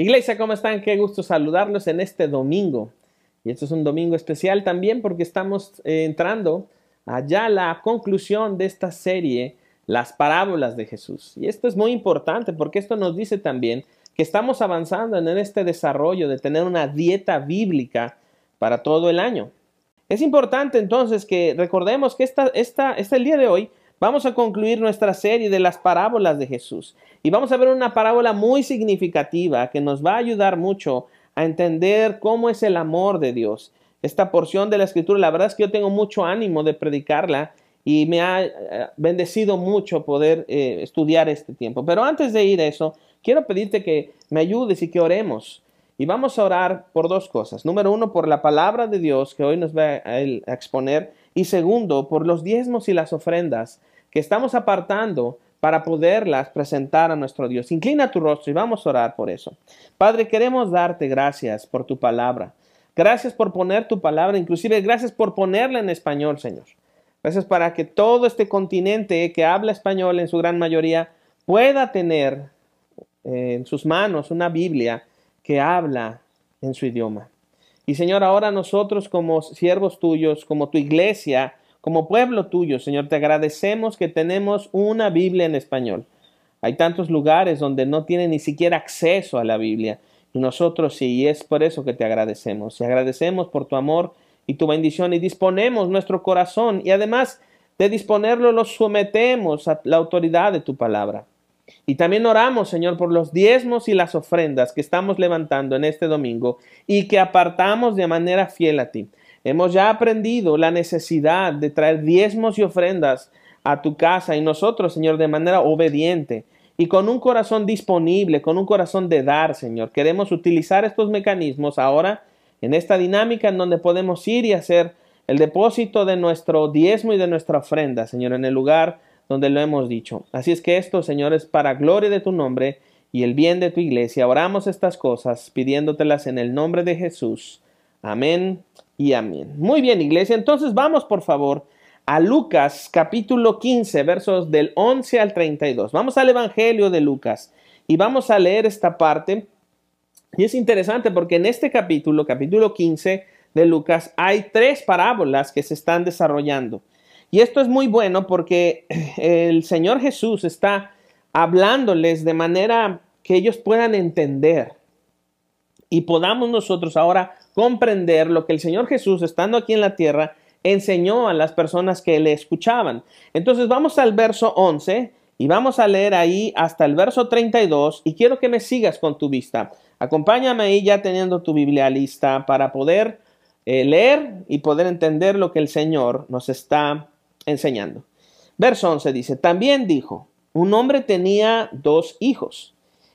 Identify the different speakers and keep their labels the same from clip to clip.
Speaker 1: Iglesia, ¿cómo están? Qué gusto saludarlos en este domingo. Y esto es un domingo especial también porque estamos eh, entrando allá a la conclusión de esta serie, las parábolas de Jesús. Y esto es muy importante porque esto nos dice también que estamos avanzando en este desarrollo de tener una dieta bíblica para todo el año. Es importante entonces que recordemos que esta, esta, el día de hoy Vamos a concluir nuestra serie de las parábolas de Jesús y vamos a ver una parábola muy significativa que nos va a ayudar mucho a entender cómo es el amor de Dios. Esta porción de la escritura, la verdad es que yo tengo mucho ánimo de predicarla y me ha eh, bendecido mucho poder eh, estudiar este tiempo. Pero antes de ir a eso, quiero pedirte que me ayudes y que oremos. Y vamos a orar por dos cosas. Número uno, por la palabra de Dios que hoy nos va a exponer. Y segundo, por los diezmos y las ofrendas que estamos apartando para poderlas presentar a nuestro Dios. Inclina tu rostro y vamos a orar por eso. Padre, queremos darte gracias por tu palabra. Gracias por poner tu palabra, inclusive gracias por ponerla en español, Señor. Gracias para que todo este continente que habla español en su gran mayoría pueda tener eh, en sus manos una Biblia que habla en su idioma. Y Señor, ahora nosotros como siervos tuyos, como tu iglesia, como pueblo tuyo, Señor, te agradecemos que tenemos una Biblia en español. Hay tantos lugares donde no tienen ni siquiera acceso a la Biblia y nosotros sí, y es por eso que te agradecemos. Y agradecemos por tu amor y tu bendición y disponemos nuestro corazón y además de disponerlo lo sometemos a la autoridad de tu palabra. Y también oramos, Señor, por los diezmos y las ofrendas que estamos levantando en este domingo y que apartamos de manera fiel a ti. Hemos ya aprendido la necesidad de traer diezmos y ofrendas a tu casa y nosotros, Señor, de manera obediente y con un corazón disponible, con un corazón de dar, Señor. Queremos utilizar estos mecanismos ahora en esta dinámica en donde podemos ir y hacer el depósito de nuestro diezmo y de nuestra ofrenda, Señor, en el lugar donde lo hemos dicho. Así es que esto, Señor, es para gloria de tu nombre y el bien de tu iglesia. Oramos estas cosas pidiéndotelas en el nombre de Jesús. Amén y amén. Muy bien, iglesia. Entonces vamos, por favor, a Lucas capítulo 15, versos del 11 al 32. Vamos al Evangelio de Lucas y vamos a leer esta parte. Y es interesante porque en este capítulo, capítulo 15 de Lucas, hay tres parábolas que se están desarrollando. Y esto es muy bueno porque el Señor Jesús está hablándoles de manera que ellos puedan entender y podamos nosotros ahora comprender lo que el Señor Jesús, estando aquí en la tierra, enseñó a las personas que le escuchaban. Entonces vamos al verso 11 y vamos a leer ahí hasta el verso 32 y quiero que me sigas con tu vista. Acompáñame ahí ya teniendo tu Biblia lista para poder eh, leer y poder entender lo que el Señor nos está enseñando. Verso 11 dice, también dijo, un hombre tenía dos hijos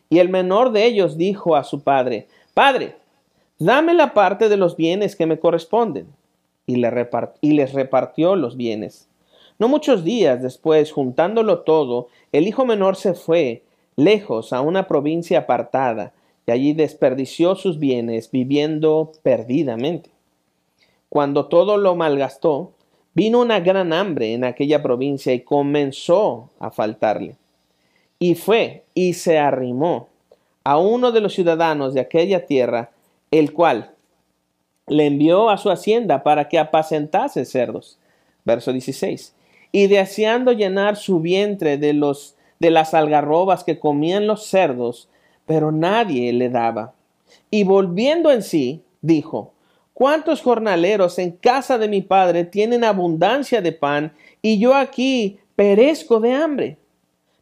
Speaker 1: y el menor de ellos dijo a su padre, Padre, dame la parte de los bienes que me corresponden. Y, les repartió los bienes. No muchos días después, juntándolo todo, el hijo menor se fue lejos a una provincia apartada y allí desperdició sus bienes viviendo perdidamente. Cuando todo lo malgastó, vino una gran hambre en aquella provincia y comenzó a faltarle. Y fue y se arrimó a uno de los ciudadanos de aquella tierra el cual le envió a su hacienda para que apacentase cerdos. Verso 16. Y deseando llenar su vientre de los de las algarrobas que comían los cerdos, pero nadie le daba. Y volviendo en sí, dijo, ¿Cuántos jornaleros en casa de mi padre tienen abundancia de pan y yo aquí perezco de hambre?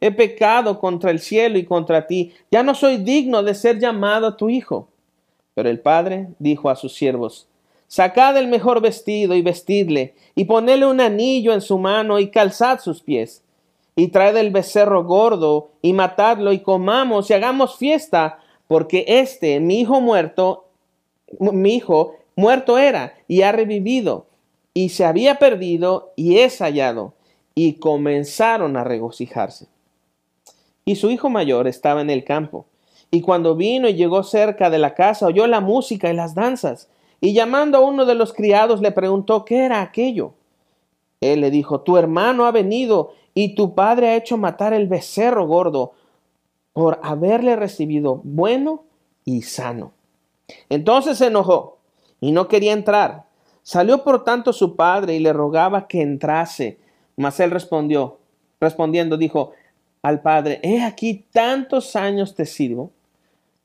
Speaker 1: he pecado contra el cielo y contra ti, ya no soy digno de ser llamado tu hijo. Pero el padre dijo a sus siervos, Sacad el mejor vestido y vestidle, y ponedle un anillo en su mano y calzad sus pies. Y traed el becerro gordo y matadlo y comamos y hagamos fiesta, porque este, mi hijo muerto, mi hijo muerto era y ha revivido, y se había perdido y es hallado. Y comenzaron a regocijarse. Y su hijo mayor estaba en el campo. Y cuando vino y llegó cerca de la casa, oyó la música y las danzas. Y llamando a uno de los criados le preguntó qué era aquello. Él le dijo, tu hermano ha venido y tu padre ha hecho matar el becerro gordo por haberle recibido bueno y sano. Entonces se enojó y no quería entrar. Salió por tanto su padre y le rogaba que entrase. Mas él respondió, respondiendo, dijo al padre, he aquí tantos años te sirvo,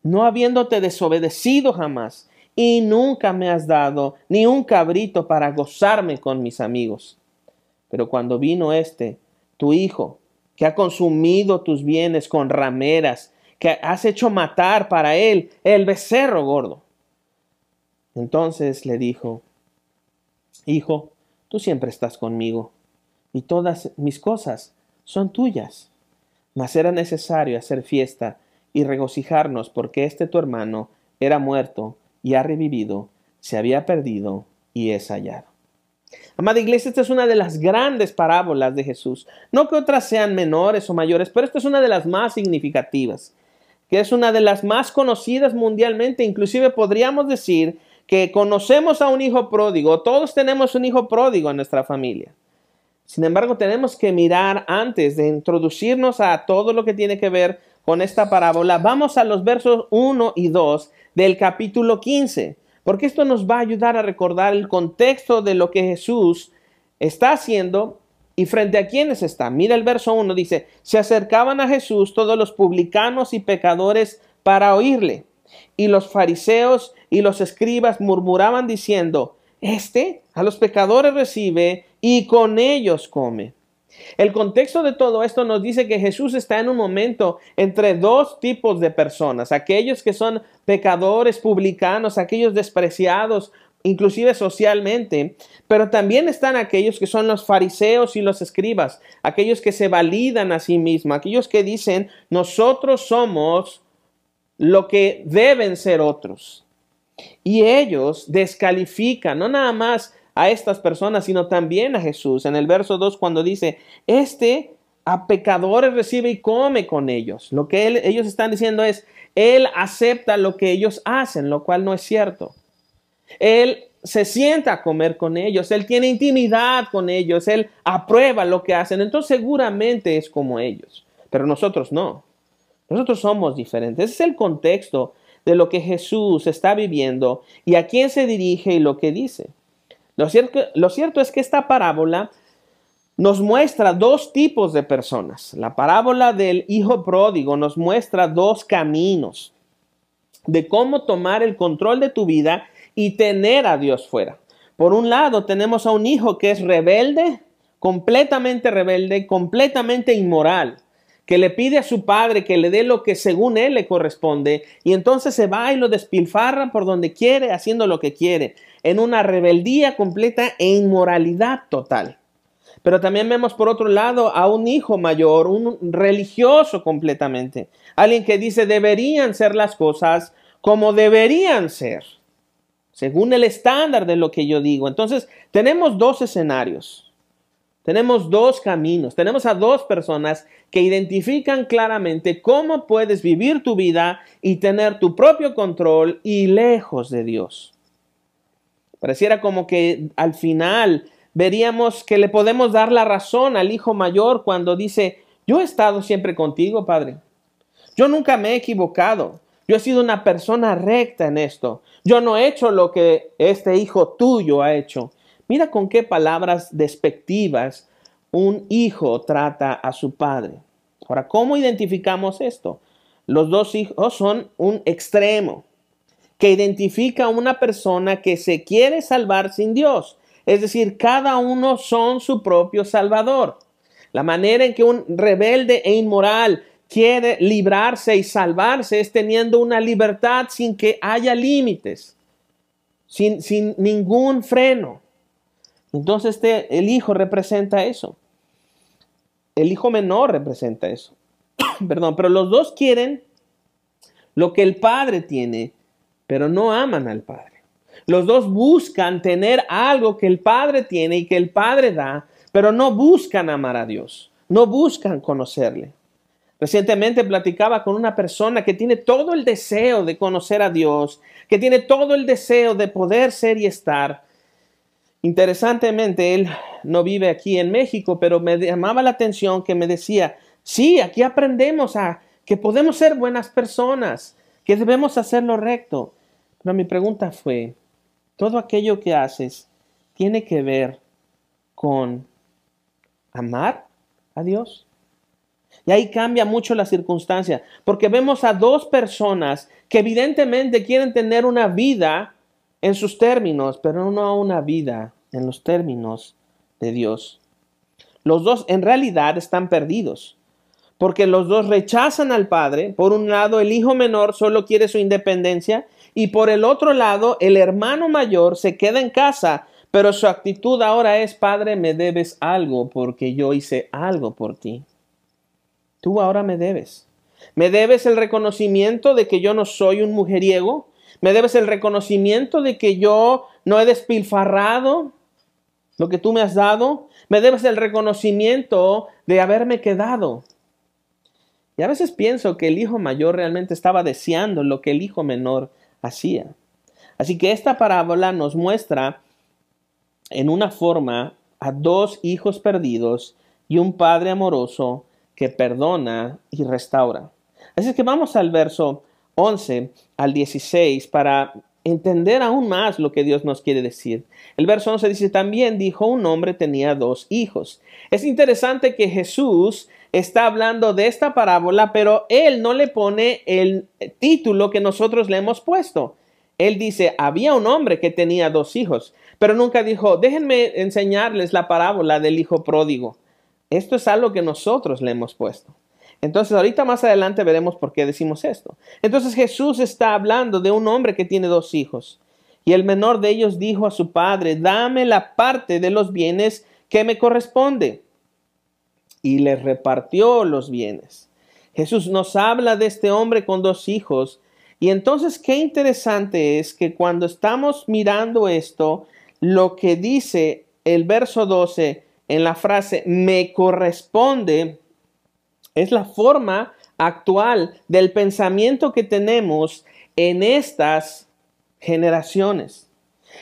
Speaker 1: no habiéndote desobedecido jamás, y nunca me has dado ni un cabrito para gozarme con mis amigos. Pero cuando vino este, tu hijo, que ha consumido tus bienes con rameras, que has hecho matar para él el becerro gordo. Entonces le dijo, Hijo, tú siempre estás conmigo, y todas mis cosas son tuyas. Mas era necesario hacer fiesta y regocijarnos porque este tu hermano era muerto y ha revivido, se había perdido y es hallado. Amada iglesia, esta es una de las grandes parábolas de Jesús. No que otras sean menores o mayores, pero esta es una de las más significativas, que es una de las más conocidas mundialmente. Inclusive podríamos decir que conocemos a un hijo pródigo, todos tenemos un hijo pródigo en nuestra familia. Sin embargo, tenemos que mirar antes de introducirnos a todo lo que tiene que ver con esta parábola. Vamos a los versos 1 y 2 del capítulo 15 porque esto nos va a ayudar a recordar el contexto de lo que Jesús está haciendo y frente a quienes está. Mira el verso 1, dice, se acercaban a Jesús todos los publicanos y pecadores para oírle. Y los fariseos y los escribas murmuraban diciendo, Este a los pecadores recibe y con ellos come. El contexto de todo esto nos dice que Jesús está en un momento entre dos tipos de personas, aquellos que son pecadores, publicanos, aquellos despreciados, inclusive socialmente, pero también están aquellos que son los fariseos y los escribas, aquellos que se validan a sí mismos, aquellos que dicen, nosotros somos lo que deben ser otros. Y ellos descalifican, no nada más a estas personas, sino también a Jesús. En el verso 2 cuando dice, este a pecadores recibe y come con ellos. Lo que ellos están diciendo es, Él acepta lo que ellos hacen, lo cual no es cierto. Él se sienta a comer con ellos, Él tiene intimidad con ellos, Él aprueba lo que hacen, entonces seguramente es como ellos, pero nosotros no. Nosotros somos diferentes. Ese es el contexto de lo que Jesús está viviendo y a quién se dirige y lo que dice. Lo cierto, es que esta parábola nos muestra dos tipos de personas. La parábola del hijo pródigo nos muestra dos caminos de cómo tomar el control de tu vida y tener a Dios fuera. Por un lado, tenemos a un hijo que es rebelde, completamente rebelde, completamente inmoral, que le pide a su padre que le dé lo que según él le corresponde, y entonces se va y lo despilfarra por donde quiere, haciendo lo que quiere en una rebeldía completa e inmoralidad total. Pero también vemos por otro lado a un hijo mayor, un religioso completamente, alguien que dice deberían ser las cosas como deberían ser, según el estándar de lo que yo digo. Entonces, tenemos dos escenarios, tenemos dos caminos, tenemos a dos personas que identifican claramente cómo puedes vivir tu vida y tener tu propio control y lejos de Dios. Pareciera como que al final veríamos que le podemos dar la razón al hijo mayor cuando dice, yo he estado siempre contigo, Padre. Yo nunca me he equivocado. Yo he sido una persona recta en esto. Yo no he hecho lo que este hijo tuyo ha hecho. Mira con qué palabras despectivas un hijo trata a su padre. Ahora, ¿cómo identificamos esto? Los dos hijos son un extremo que identifica a una persona que se quiere salvar sin Dios. Es decir, cada uno son su propio salvador. La manera en que un rebelde e inmoral quiere librarse y salvarse es teniendo una libertad sin que haya límites, sin, sin ningún freno. Entonces este, el hijo representa eso. El hijo menor representa eso. Perdón, pero los dos quieren lo que el padre tiene pero no aman al Padre. Los dos buscan tener algo que el Padre tiene y que el Padre da, pero no buscan amar a Dios, no buscan conocerle. Recientemente platicaba con una persona que tiene todo el deseo de conocer a Dios, que tiene todo el deseo de poder ser y estar. Interesantemente, él no vive aquí en México, pero me llamaba la atención que me decía, sí, aquí aprendemos a que podemos ser buenas personas, que debemos hacer lo recto. Pero mi pregunta fue, ¿todo aquello que haces tiene que ver con amar a Dios? Y ahí cambia mucho la circunstancia, porque vemos a dos personas que evidentemente quieren tener una vida en sus términos, pero no una vida en los términos de Dios. Los dos en realidad están perdidos, porque los dos rechazan al Padre. Por un lado, el hijo menor solo quiere su independencia y por el otro lado, el hermano mayor se queda en casa, pero su actitud ahora es, Padre, me debes algo porque yo hice algo por ti. Tú ahora me debes. Me debes el reconocimiento de que yo no soy un mujeriego. Me debes el reconocimiento de que yo no he despilfarrado lo que tú me has dado. Me debes el reconocimiento de haberme quedado. Y a veces pienso que el hijo mayor realmente estaba deseando lo que el hijo menor hacía. Así que esta parábola nos muestra en una forma a dos hijos perdidos y un padre amoroso que perdona y restaura. Así que vamos al verso 11 al 16 para entender aún más lo que Dios nos quiere decir. El verso 11 dice, también dijo un hombre tenía dos hijos. Es interesante que Jesús está hablando de esta parábola, pero él no le pone el título que nosotros le hemos puesto. Él dice, había un hombre que tenía dos hijos, pero nunca dijo, déjenme enseñarles la parábola del hijo pródigo. Esto es algo que nosotros le hemos puesto. Entonces, ahorita más adelante veremos por qué decimos esto. Entonces Jesús está hablando de un hombre que tiene dos hijos. Y el menor de ellos dijo a su padre, dame la parte de los bienes que me corresponde. Y le repartió los bienes. Jesús nos habla de este hombre con dos hijos. Y entonces qué interesante es que cuando estamos mirando esto, lo que dice el verso 12, en la frase me corresponde es la forma actual del pensamiento que tenemos en estas generaciones.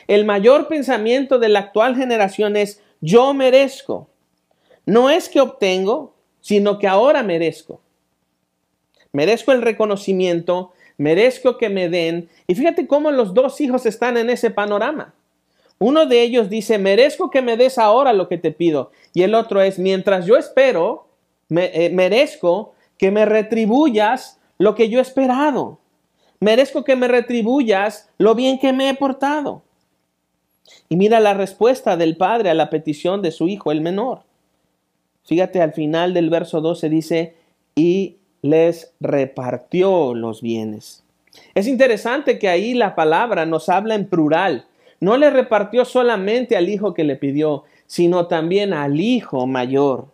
Speaker 1: El mayor pensamiento de la actual generación es yo merezco. No es que obtengo, sino que ahora merezco. Merezco el reconocimiento, merezco que me den. Y fíjate cómo los dos hijos están en ese panorama. Uno de ellos dice, merezco que me des ahora lo que te pido. Y el otro es, mientras yo espero, eh, merezco que me retribuyas lo que yo he esperado. Merezco que me retribuyas lo bien que me he portado. Y mira la respuesta del padre a la petición de su hijo, el menor. Fíjate, al final del verso 12 dice, y les repartió los bienes. Es interesante que ahí la palabra nos habla en plural no le repartió solamente al hijo que le pidió, sino también al hijo mayor.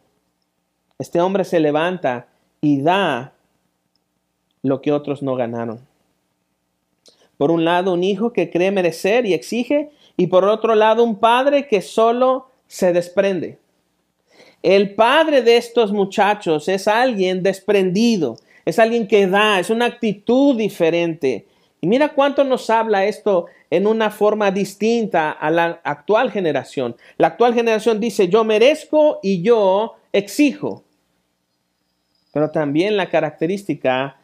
Speaker 1: Este hombre se levanta y da lo que otros no ganaron. Por un lado, un hijo que cree merecer y exige, y por otro lado, un padre que solo se desprende. El padre de estos muchachos es alguien desprendido, es alguien que da, es una actitud diferente. Y mira cuánto nos habla esto en una forma distinta a la actual generación. La actual generación dice, yo merezco y yo exijo. Pero también la característica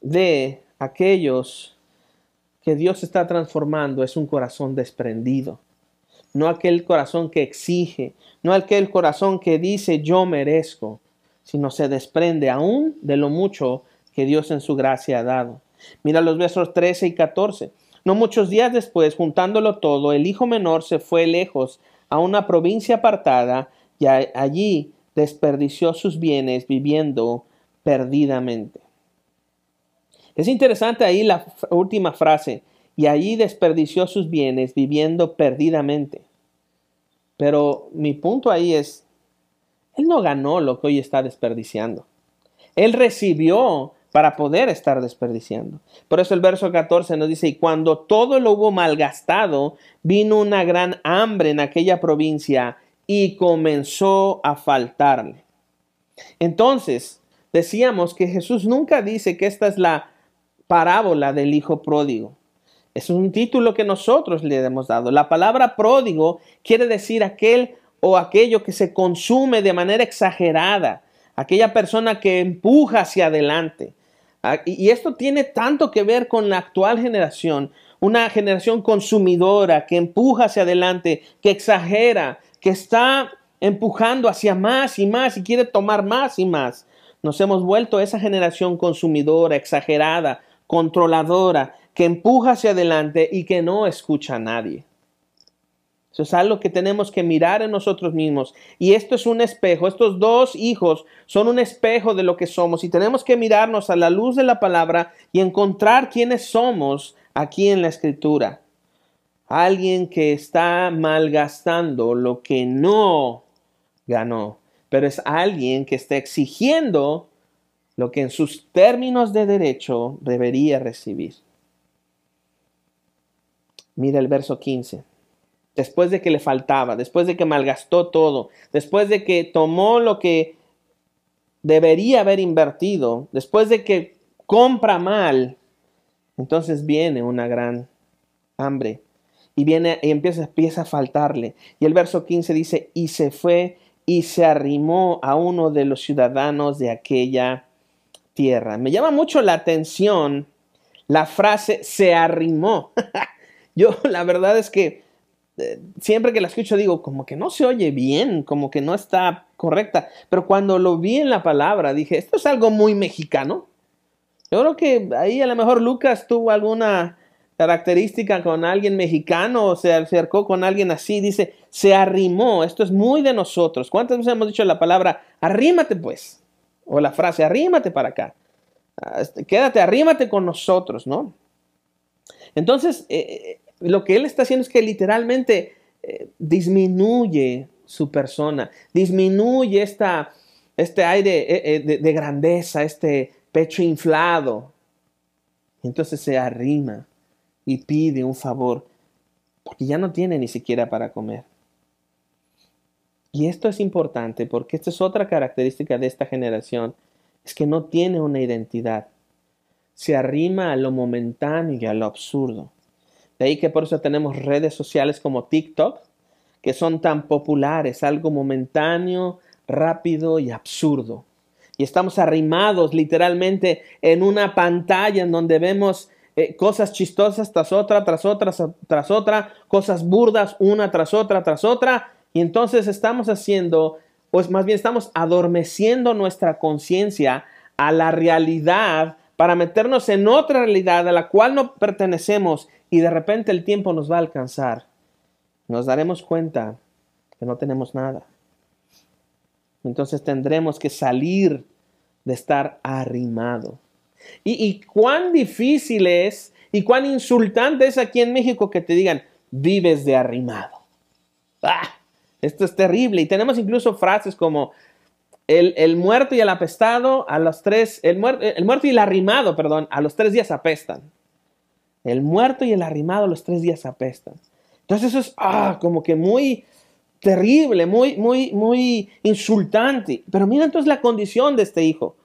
Speaker 1: de aquellos que Dios está transformando es un corazón desprendido. No aquel corazón que exige, no aquel corazón que dice yo merezco, sino se desprende aún de lo mucho que Dios en su gracia ha dado. Mira los versos 13 y 14. No muchos días después, juntándolo todo, el hijo menor se fue lejos a una provincia apartada y allí desperdició sus bienes viviendo perdidamente. Es interesante ahí la última frase, y allí desperdició sus bienes viviendo perdidamente. Pero mi punto ahí es, él no ganó lo que hoy está desperdiciando. Él recibió para poder estar desperdiciando. Por eso el verso 14 nos dice, y cuando todo lo hubo malgastado, vino una gran hambre en aquella provincia y comenzó a faltarle. Entonces, decíamos que Jesús nunca dice que esta es la parábola del Hijo pródigo. Es un título que nosotros le hemos dado. La palabra pródigo quiere decir aquel o aquello que se consume de manera exagerada, aquella persona que empuja hacia adelante. Ah, y esto tiene tanto que ver con la actual generación, una generación consumidora que empuja hacia adelante, que exagera, que está empujando hacia más y más y quiere tomar más y más. Nos hemos vuelto esa generación consumidora, exagerada, controladora, que empuja hacia adelante y que no escucha a nadie. Eso es algo que tenemos que mirar en nosotros mismos. Y esto es un espejo. Estos dos hijos son un espejo de lo que somos. Y tenemos que mirarnos a la luz de la palabra y encontrar quiénes somos aquí en la escritura. Alguien que está malgastando lo que no ganó. Pero es alguien que está exigiendo lo que en sus términos de derecho debería recibir. Mira el verso 15 después de que le faltaba, después de que malgastó todo, después de que tomó lo que debería haber invertido, después de que compra mal, entonces viene una gran hambre y viene y empieza, empieza a faltarle. Y el verso 15 dice, y se fue y se arrimó a uno de los ciudadanos de aquella tierra. Me llama mucho la atención la frase se arrimó. Yo la verdad es que siempre que la escucho digo, como que no se oye bien, como que no está correcta. Pero cuando lo vi en la palabra, dije, esto es algo muy mexicano. Yo creo que ahí a lo mejor Lucas tuvo alguna característica con alguien mexicano o se acercó con alguien así, dice, se arrimó, esto es muy de nosotros. ¿Cuántas veces hemos dicho la palabra, arrímate pues? O la frase, arrímate para acá. Ah, este, quédate, arrímate con nosotros, ¿no? Entonces, eh, lo que él está haciendo es que literalmente eh, disminuye su persona, disminuye esta, este aire eh, eh, de, de, grandeza, este pecho inflado. Entonces se arrima y pide un favor, porque ya no tiene ni siquiera para comer. Y esto es importante porque esta es otra característica de esta generación, es que no tiene una identidad. Se arrima a lo momentáneo y a lo absurdo. De ahí que por eso tenemos redes sociales como TikTok, que son tan populares, algo momentáneo, rápido y absurdo. Y estamos arrimados literalmente en una pantalla en donde vemos eh, cosas chistosas tras otra, tras otra, tras otra, cosas burdas una tras otra, tras otra. Y entonces estamos haciendo, pues más bien estamos adormeciendo nuestra conciencia a la realidad para meternos en otra realidad a la cual no pertenecemos y de repente el tiempo nos va a alcanzar. Nos daremos cuenta que no tenemos nada. Entonces tendremos que salir de estar arrimado. Y, cuán difícil es y cuán insultante es aquí en México que te digan, vives de arrimado. ¡Ah! Esto es terrible. Y tenemos incluso frases como, el, muerto y el apestado a los tres, el, el muerto y el arrimado, perdón, a los tres días apestan. El muerto y el arrimado a los tres días apestan. Entonces eso es ah, como que muy terrible, muy, muy, muy insultante. Pero mira entonces la condición de este hijo.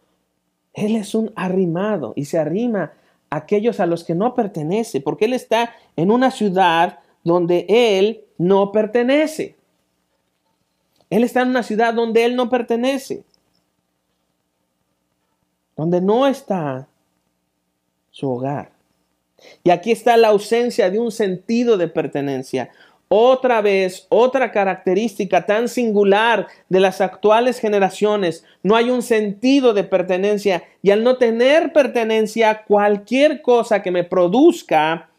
Speaker 1: Él es un arrimado y se arrima a aquellos a los que no pertenece, porque él está en una ciudad donde él no pertenece. Él está en una ciudad donde él no pertenece, donde no está su hogar. Y aquí está la ausencia de un sentido de pertenencia. Otra vez, otra característica tan singular de las actuales generaciones, no hay un sentido de pertenencia y al no tener pertenencia, cualquier cosa que me produzca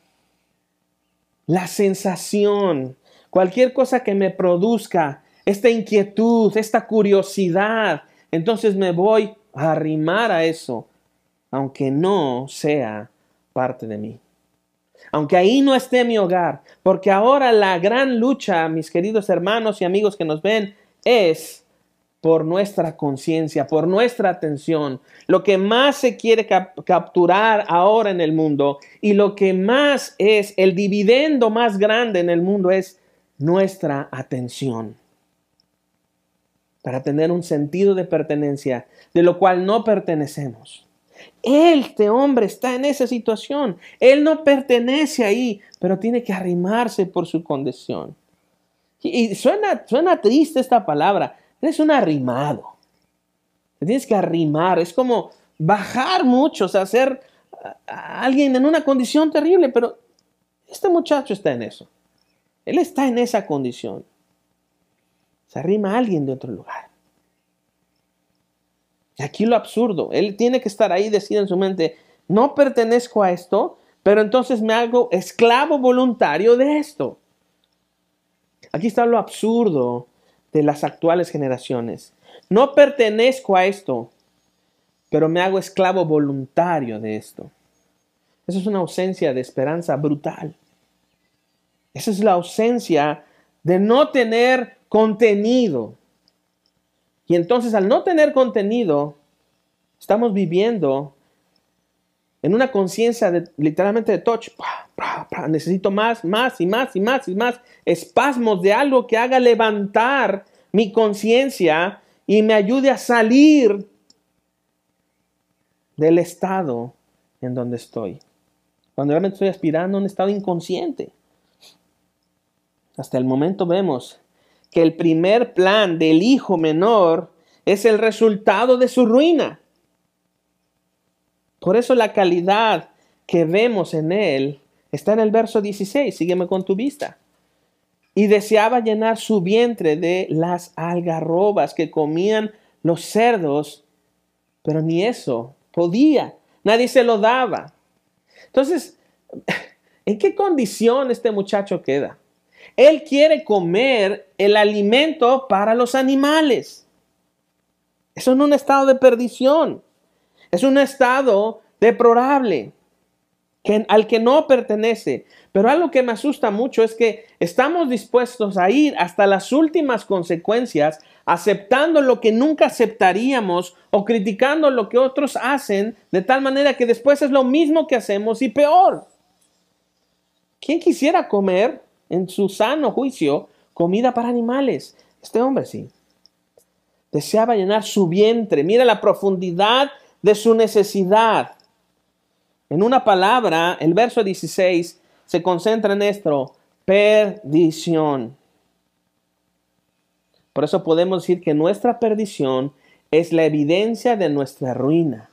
Speaker 1: la sensación, cualquier cosa que me produzca esta inquietud, esta curiosidad. Entonces me voy a arrimar a eso, aunque no sea parte de mí. Aunque ahí no esté mi hogar, porque ahora la gran lucha, mis queridos hermanos y amigos que nos ven, es por nuestra conciencia, por nuestra atención. Lo que más se quiere capturar ahora en el mundo y lo que más es el dividendo más grande en el mundo es nuestra atención. Para tener un sentido de pertenencia, de lo cual no pertenecemos. Este hombre está en esa situación. Él no pertenece ahí, pero tiene que arrimarse por su condición. Y suena, suena triste esta palabra, es un arrimado. Te tienes que arrimar. Es como bajar mucho, o sea, ser alguien en una condición terrible. Pero este muchacho está en eso. Él está en esa condición. Se arrima alguien de otro lugar. Y aquí lo absurdo. Él tiene que estar ahí decir en su mente, no pertenezco a esto, pero entonces me hago esclavo voluntario de esto. Aquí está lo absurdo de las actuales generaciones. No pertenezco a esto, pero me hago esclavo voluntario de esto. Eso es una ausencia de esperanza brutal. Esa es la ausencia de no tener contenido. Y entonces al no tener contenido, estamos viviendo en una conciencia literalmente de touch. Necesito más, más y más y más y más espasmos de algo que haga levantar mi conciencia y me ayude a salir del estado en donde estoy. Cuando realmente estoy aspirando a un estado inconsciente. Hasta el momento vemos que el primer plan del hijo menor es el resultado de su ruina. Por eso la calidad que vemos en él está en el verso 16. Sígueme con tu vista. Y deseaba llenar su vientre de las algarrobas que comían los cerdos, pero ni eso podía. Nadie se lo daba. Entonces, ¿en qué condición este muchacho queda? Él quiere comer el alimento para los animales. Eso es un estado de perdición. Es un estado deplorable que, al que no pertenece. Pero algo que me asusta mucho es que estamos dispuestos a ir hasta las últimas consecuencias aceptando lo que nunca aceptaríamos o criticando lo que otros hacen de tal manera que después es lo mismo que hacemos y peor. ¿Quién quisiera comer en su sano juicio comida para animales? Este hombre sí. Deseaba llenar su vientre. Mira la profundidad de su necesidad. En una palabra, el verso 16 se concentra en esto, perdición. Por eso podemos decir que nuestra perdición es la evidencia de nuestra ruina.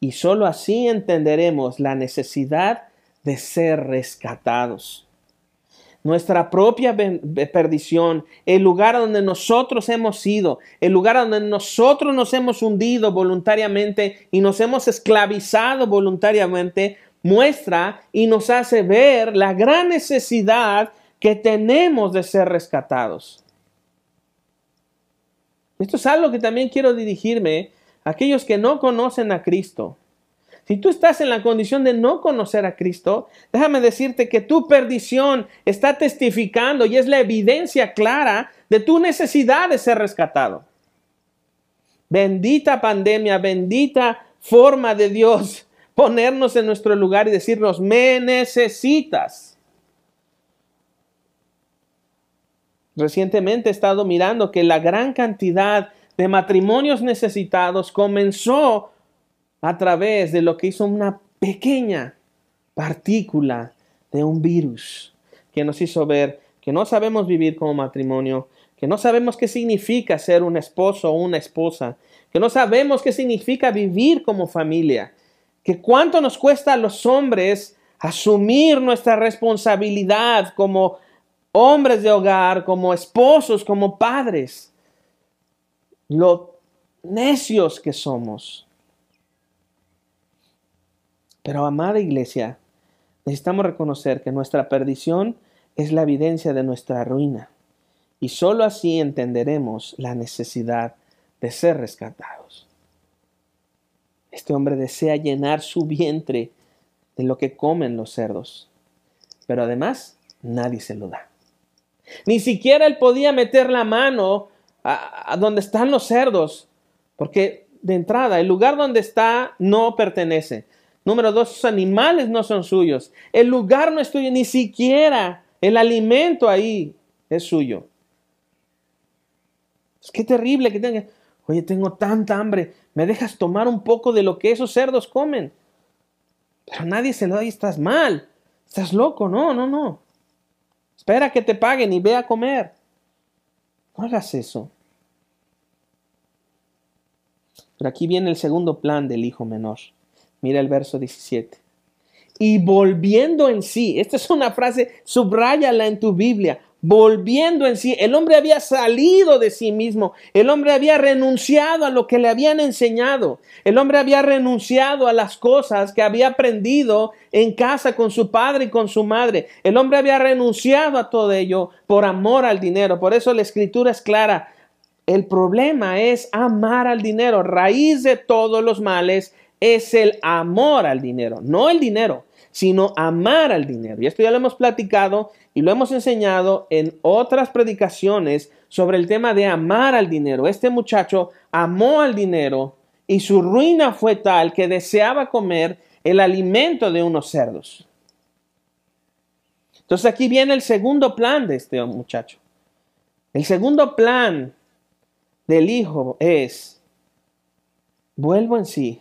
Speaker 1: Y sólo así entenderemos la necesidad de ser rescatados nuestra propia perdición, el lugar donde nosotros hemos ido, el lugar donde nosotros nos hemos hundido voluntariamente y nos hemos esclavizado voluntariamente, muestra y nos hace ver la gran necesidad que tenemos de ser rescatados. Esto es algo que también quiero dirigirme a aquellos que no conocen a Cristo. Si tú estás en la condición de no conocer a Cristo, déjame decirte que tu perdición está testificando y es la evidencia clara de tu necesidad de ser rescatado. Bendita pandemia, bendita forma de Dios ponernos en nuestro lugar y decirnos, me necesitas. Recientemente he estado mirando que la gran cantidad de matrimonios necesitados comenzó a través de lo que hizo una pequeña partícula de un virus que nos hizo ver que no sabemos vivir como matrimonio, que no sabemos qué significa ser un esposo o una esposa, que no sabemos qué significa vivir como familia, que cuánto nos cuesta a los hombres asumir nuestra responsabilidad como hombres de hogar, como esposos, como padres, lo necios que somos. Pero amada iglesia, necesitamos reconocer que nuestra perdición es la evidencia de nuestra ruina. Y sólo así entenderemos la necesidad de ser rescatados. Este hombre desea llenar su vientre de lo que comen los cerdos, pero además nadie se lo da. Ni siquiera él podía meter la mano a, donde están los cerdos, porque de entrada, el lugar donde está no pertenece. Número dos, sus animales no son suyos. El lugar no es tuyo, ni siquiera el alimento ahí es suyo. Es que terrible que tenga. Oye, tengo tanta hambre. ¿Me dejas tomar un poco de lo que esos cerdos comen? Pero nadie se lo da y estás mal. Estás loco. No, no, no. Espera que te paguen y ve a comer. No hagas eso. Pero aquí viene el segundo plan del hijo menor. Mira el verso 17. Y volviendo en sí, esta es una frase, subráyala en tu Biblia volviendo en sí. El hombre había salido de sí mismo. El hombre había renunciado a lo que le habían enseñado. El hombre había renunciado a las cosas que había aprendido en casa con su padre y con su madre. El hombre había renunciado a todo ello por amor al dinero. Por eso la escritura es clara. El problema es amar al dinero. Raíz de todos los males es el amor al dinero, no el dinero sino amar al dinero. Y esto ya lo hemos platicado y lo hemos enseñado en otras predicaciones sobre el tema de amar al dinero. Este muchacho amó al dinero y su ruina fue tal que deseaba comer el alimento de unos cerdos. Entonces aquí viene el segundo plan de este muchacho. El segundo plan del hijo es, vuelvo en sí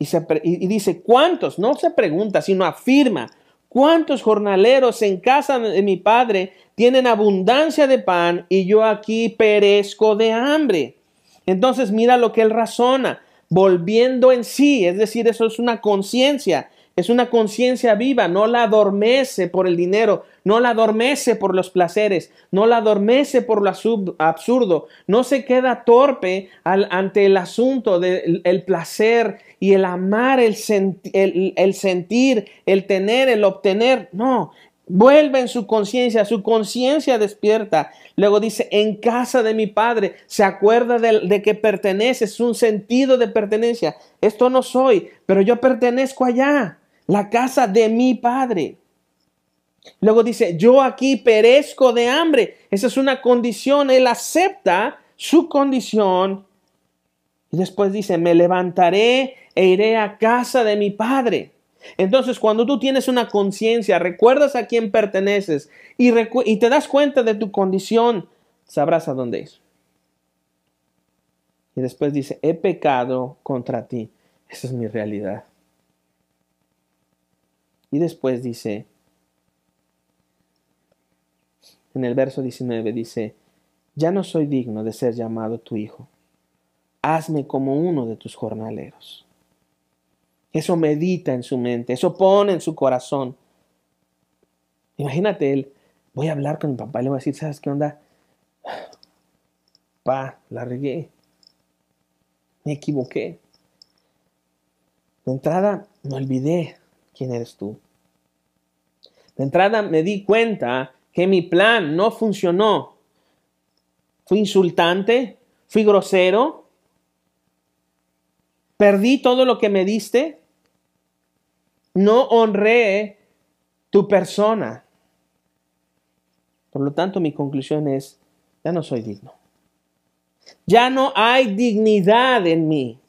Speaker 1: y, dice, ¿cuántos? No se pregunta, sino afirma, ¿cuántos jornaleros en casa de mi padre tienen abundancia de pan y yo aquí perezco de hambre? Entonces mira lo que él razona, volviendo en sí, es decir, eso es una conciencia, es una conciencia viva, no la adormece por el dinero, no la adormece por los placeres, no la adormece por lo absurdo, no se queda torpe ante el asunto del placer y el amar, el, sentir, el tener, el obtener, no, vuelve en su conciencia, su conciencia despierta. Luego dice, en casa de mi padre, se acuerda de, de, que pertenece, es un sentido de pertenencia. Esto no soy, pero yo pertenezco allá la casa de mi padre. Luego dice, yo aquí perezco de hambre. Esa es una condición, él acepta su condición. Y después dice, me levantaré e iré a casa de mi padre. Entonces, cuando tú tienes una conciencia, recuerdas a quién perteneces y, te das cuenta de tu condición, sabrás a dónde es. Y después dice, he pecado contra ti. Esa es mi realidad. Y después dice, en el verso 19 dice, ya no soy digno de ser llamado tu hijo, hazme como uno de tus jornaleros. Eso medita en su mente, eso pone en su corazón. Imagínate él, voy a hablar con mi papá y le voy a decir, ¿sabes qué onda? Pa, la regué, me equivoqué. De entrada, me olvidé quién eres tú. De entrada me di cuenta que mi plan no funcionó. Fui insultante, fui grosero, perdí todo lo que me diste, no honré tu persona. Por lo tanto, mi conclusión es, ya no soy digno. Ya no hay dignidad en mí.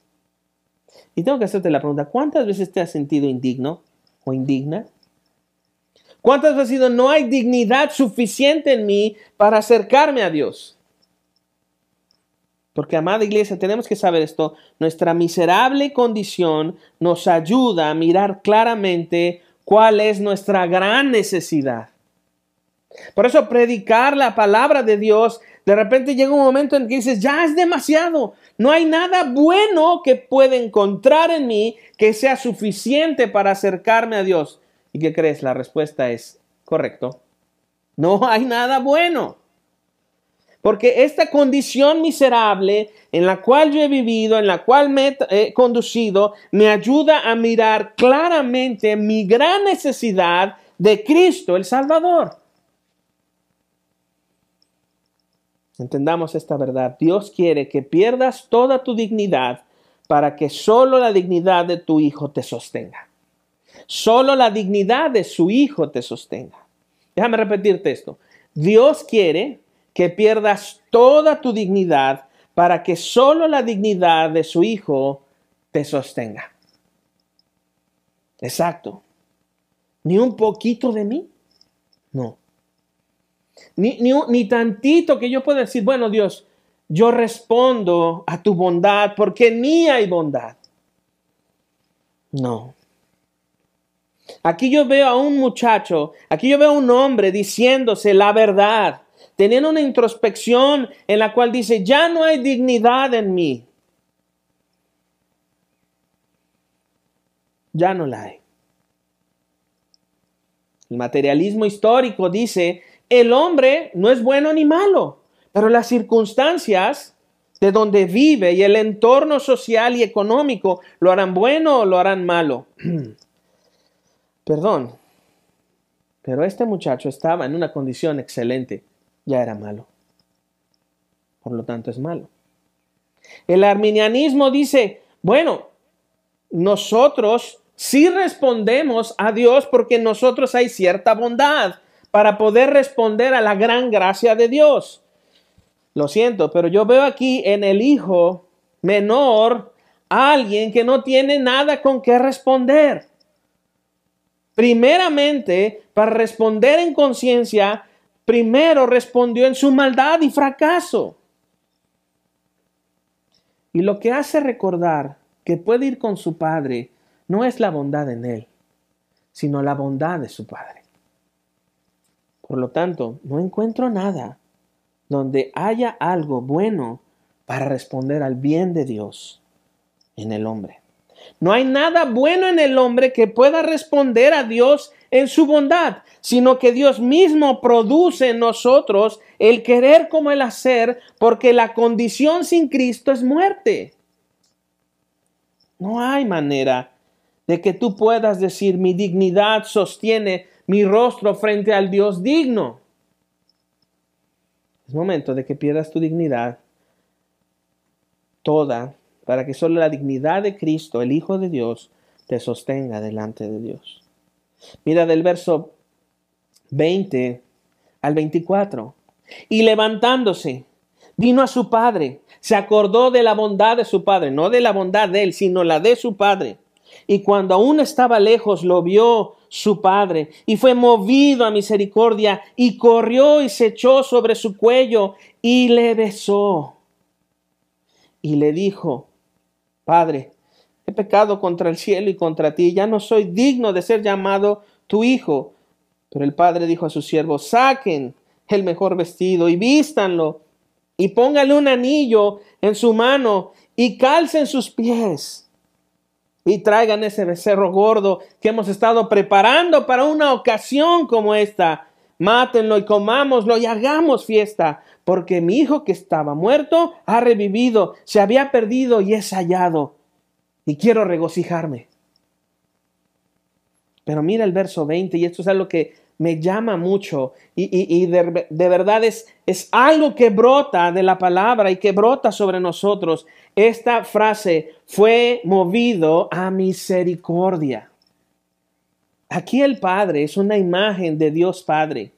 Speaker 1: Y tengo que hacerte la pregunta, ¿cuántas veces te has sentido indigno? o indigna? ¿Cuántas veces sido, no hay dignidad suficiente en mí para acercarme a Dios? Porque, amada iglesia, tenemos que saber esto. Nuestra miserable condición nos ayuda a mirar claramente cuál es nuestra gran necesidad. Por eso predicar la palabra de Dios, de repente llega un momento en que dices, ya es demasiado, no hay nada bueno que pueda encontrar en mí que sea suficiente para acercarme a Dios. ¿Y qué crees? La respuesta es correcto. No hay nada bueno. Porque esta condición miserable en la cual yo he vivido, en la cual me he conducido, me ayuda a mirar claramente mi gran necesidad de Cristo el Salvador. Entendamos esta verdad. Dios quiere que pierdas toda tu dignidad para que solo la dignidad de tu hijo te sostenga. Solo la dignidad de su hijo te sostenga. Déjame repetirte esto. Dios quiere que pierdas toda tu dignidad para que solo la dignidad de su hijo te sostenga. Exacto. Ni un poquito de mí. No. Ni, ni, tantito que yo pueda decir, bueno Dios, yo respondo a tu bondad porque mí hay bondad. No. Aquí yo veo a un muchacho, aquí yo veo a un hombre diciéndose la verdad, teniendo una introspección en la cual dice, ya no hay dignidad en mí. Ya no la hay. El materialismo histórico dice, el hombre no es bueno ni malo, pero las circunstancias de donde vive y el entorno social y económico lo harán bueno o lo harán malo. Perdón, pero este muchacho estaba en una condición excelente, ya era malo. Por lo tanto es malo. El arminianismo dice, bueno, nosotros sí respondemos a Dios porque en nosotros hay cierta bondad para poder responder a la gran gracia de Dios. Lo siento, pero yo veo aquí en el hijo menor a alguien que no tiene nada con qué responder. Primeramente, para responder en conciencia, primero respondió en su maldad y fracaso. Y lo que hace recordar que puede ir con su padre no es la bondad en él, sino la bondad de su padre. Por lo tanto, no encuentro nada donde haya algo bueno para responder al bien de Dios en el hombre. No hay nada bueno en el hombre que pueda responder a Dios en su bondad, sino que Dios mismo produce en nosotros el querer como el hacer, porque la condición sin Cristo es muerte. No hay manera de que tú puedas decir mi dignidad sostiene mi rostro frente al Dios digno. Es momento de que pierdas tu dignidad toda para que solo la dignidad de Cristo, el Hijo de Dios, te sostenga delante de Dios. Mira del verso 20 al 24. Y levantándose, vino a su padre, se acordó de la bondad de su padre, no de la bondad de él, sino la de su padre. Y cuando aún estaba lejos, lo vio su padre, y fue movido a misericordia, y corrió y se echó sobre su cuello, y le besó. Y le dijo, Padre, he pecado contra el cielo y contra ti, ya no soy digno de ser llamado tu hijo. Pero el padre dijo a sus siervos, saquen el mejor vestido y vístanlo, y póngale un anillo en su mano, y calcen sus pies, y traigan ese becerro gordo que hemos estado preparando para una ocasión como esta. Mátenlo y comámoslo y hagamos fiesta, porque mi hijo que estaba muerto ha revivido, se había perdido y es hallado, y quiero regocijarme. Pero mira el verso 20, y esto es algo que me llama mucho, y, de, de, verdad es, es algo que brota de la palabra y que brota sobre nosotros. Esta frase fue movido a misericordia. Aquí el Padre es una imagen de Dios Padre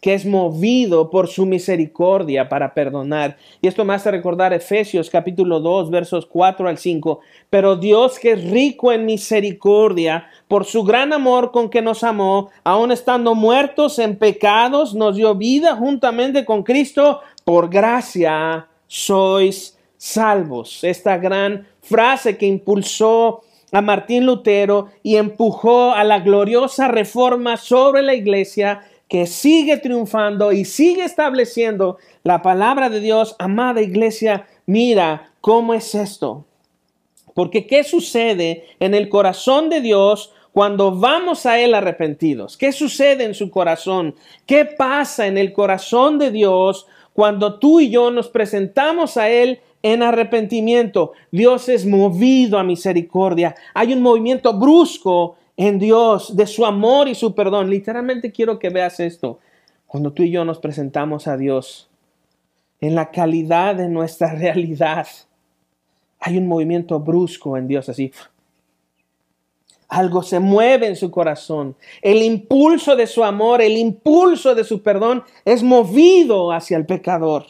Speaker 1: que es movido por su misericordia para perdonar. Y esto me hace recordar Efesios capítulo 2 versos 4 al 5. Pero Dios que es rico en misericordia, por su gran amor con que nos amó, aun estando muertos en pecados, nos dio vida juntamente con Cristo. Por gracia sois salvos. Esta gran frase que impulsó a Martín Lutero y empujó a la gloriosa reforma sobre la iglesia que sigue triunfando y sigue estableciendo la palabra de Dios. Amada iglesia, mira cómo es esto. Porque ¿qué sucede en el corazón de Dios cuando vamos a Él arrepentidos? ¿Qué sucede en su corazón? ¿Qué pasa en el corazón de Dios cuando tú y yo nos presentamos a Él en arrepentimiento? Dios es movido a misericordia. Hay un movimiento brusco en Dios, de su amor y su perdón. Literalmente quiero que veas esto. Cuando tú y yo nos presentamos a Dios, en la calidad de nuestra realidad, hay un movimiento brusco en Dios así. algo se mueve en su corazón. El impulso de su amor, el impulso de su perdón es movido hacia el pecador.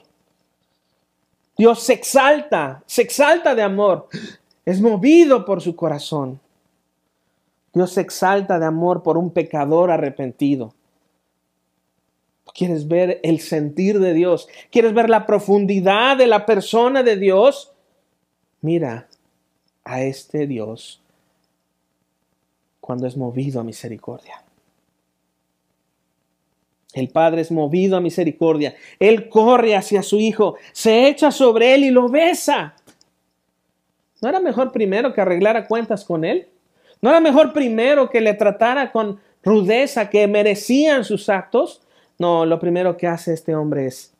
Speaker 1: Dios se exalta, se exalta de amor, es movido por su corazón. Dios se exalta de amor por un pecador arrepentido. ¿Quieres ver el sentir de Dios? ¿Quieres ver la profundidad de la persona de Dios? Mira a este Dios cuando es movido a misericordia. El Padre es movido a misericordia. Él corre hacia su Hijo, se echa sobre él y lo besa. ¿No era mejor primero que arreglara cuentas con él? ¿No era mejor primero que le tratara con rudeza que merecían sus actos? No, lo primero que hace este hombre es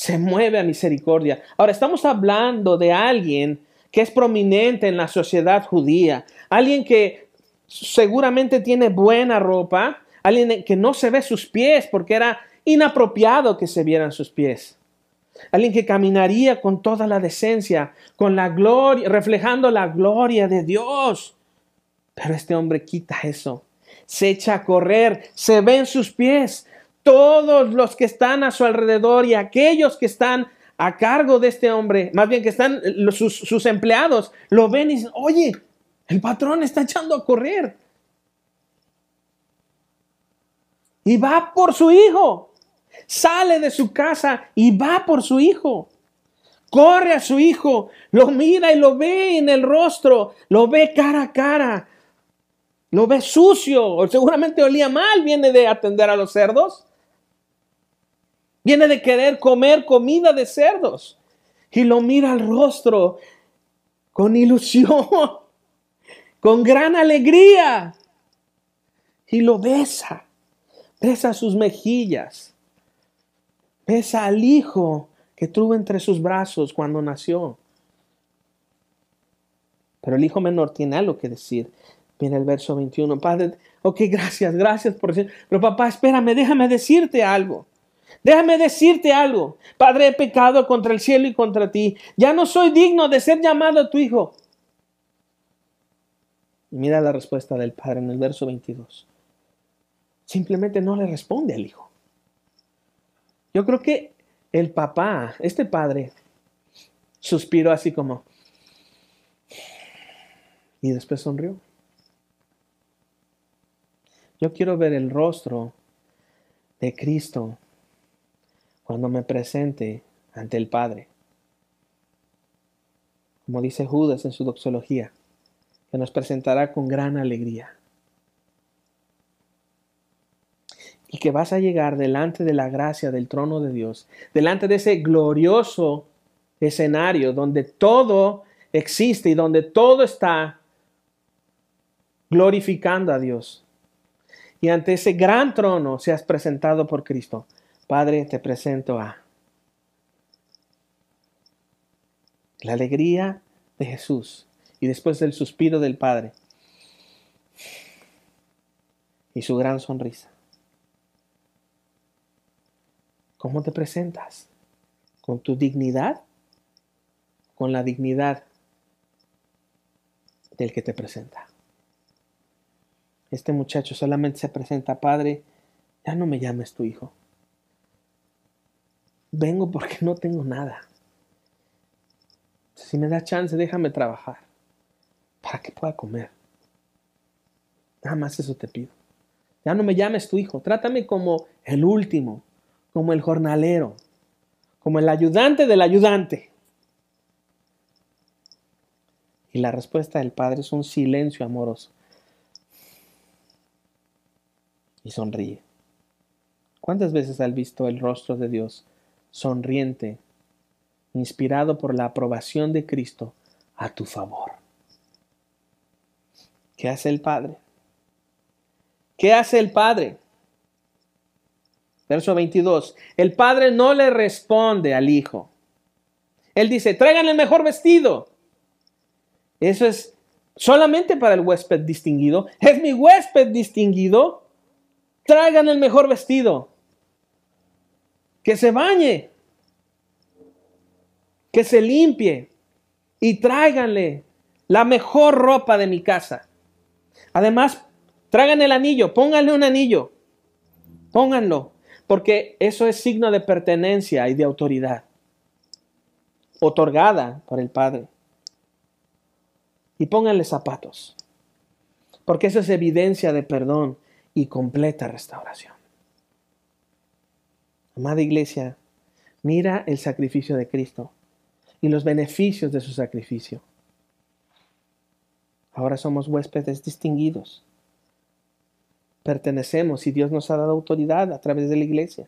Speaker 1: se mueve a misericordia. Ahora estamos hablando de alguien que es prominente en la sociedad judía, alguien que seguramente tiene buena ropa, alguien que no se ve sus pies porque era inapropiado que se vieran sus pies. Alguien que caminaría con toda la decencia, con la gloria, reflejando la gloria de Dios. Pero este hombre quita eso, se echa a correr, se ven sus pies. Todos los que están a su alrededor y aquellos que están a cargo de este hombre, más bien que están sus, sus empleados, lo ven y dicen, oye, el patrón está echando a correr. Y va por su hijo. Sale de su casa y va por su hijo. Corre a su hijo, lo mira y lo ve en el rostro, lo ve cara a cara, lo ve sucio, o seguramente olía mal, viene de atender a los cerdos, viene de querer comer comida de cerdos y lo mira al rostro con ilusión con gran alegría y lo besa, besa sus mejillas, besa al hijo que tuvo entre sus brazos cuando nació. Pero el hijo menor tiene algo que decir. Viene el verso 21. Padre, ok, gracias, gracias por decir. Pero papá, espérame, déjame decirte algo. Déjame decirte algo. Padre, he pecado contra el cielo y contra ti. Ya no soy digno de ser llamado tu hijo. Y mira la respuesta del padre en el verso 22. Simplemente no le responde al hijo. Yo creo que el papá, este padre, suspiró así como... Y después sonrió. Yo quiero ver el rostro de Cristo cuando me presente ante el Padre. Como dice Judas en su doxología, que nos presentará con gran alegría. Y que vas a llegar delante de la gracia del trono de Dios, delante de ese glorioso escenario donde todo existe y donde todo está glorificando a Dios. Y ante ese gran trono seas presentado por Cristo. Padre, te presento a la alegría de Jesús y después del suspiro del Padre y su gran sonrisa. ¿Cómo te presentas? ¿Con tu dignidad? ¿Con la dignidad del que te presenta? Este muchacho solamente se presenta, Padre, ya no me llames tu hijo. Vengo porque no tengo nada. Si me da chance, déjame trabajar para que pueda comer. Nada más eso te pido. Ya no me llames tu hijo, trátame como el último, como el jornalero, como el ayudante del ayudante. Y la respuesta del Padre es un silencio amoroso. Y sonríe. ¿Cuántas veces has visto el rostro de Dios sonriente, inspirado por la aprobación de Cristo a tu favor? ¿Qué hace el Padre? ¿Qué hace el Padre? Verso 22. El Padre no le responde al Hijo. Él dice, traigan el mejor vestido. Eso es solamente para el huésped distinguido. Es mi huésped distinguido. Traigan el mejor vestido. Que se bañe. Que se limpie. Y tráiganle la mejor ropa de mi casa. Además, tragan el anillo, pónganle un anillo, pónganlo, porque eso es signo de pertenencia y de autoridad, otorgada por el Padre. Y pónganle zapatos, porque eso es evidencia de perdón y completa restauración. Amada iglesia, mira el sacrificio de Cristo y los beneficios de su sacrificio. Ahora somos huéspedes distinguidos. Pertenecemos y Dios nos ha dado autoridad a través de la iglesia.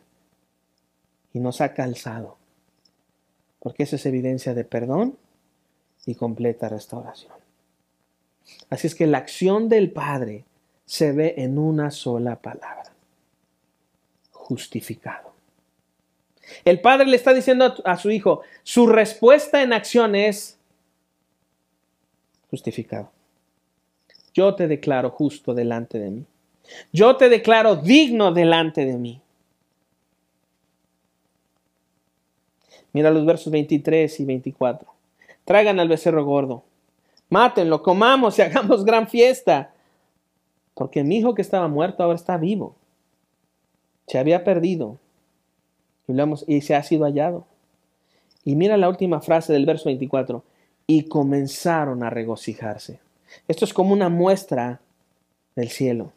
Speaker 1: Y nos ha calzado. Porque eso es evidencia de perdón y completa restauración. Así es que la acción del Padre se ve en una sola palabra. Justificado. El Padre le está diciendo a su Hijo, su respuesta en acción es justificado. Yo te declaro justo delante de mí. Yo te declaro digno delante de mí. Mira los versos 23 y 24. Traigan al becerro gordo. Mátenlo, comamos y hagamos gran fiesta. Porque mi hijo que estaba muerto ahora está vivo. Se había perdido y, se ha sido hallado. Y mira la última frase del verso 24. Y comenzaron a regocijarse. Esto es como una muestra del cielo.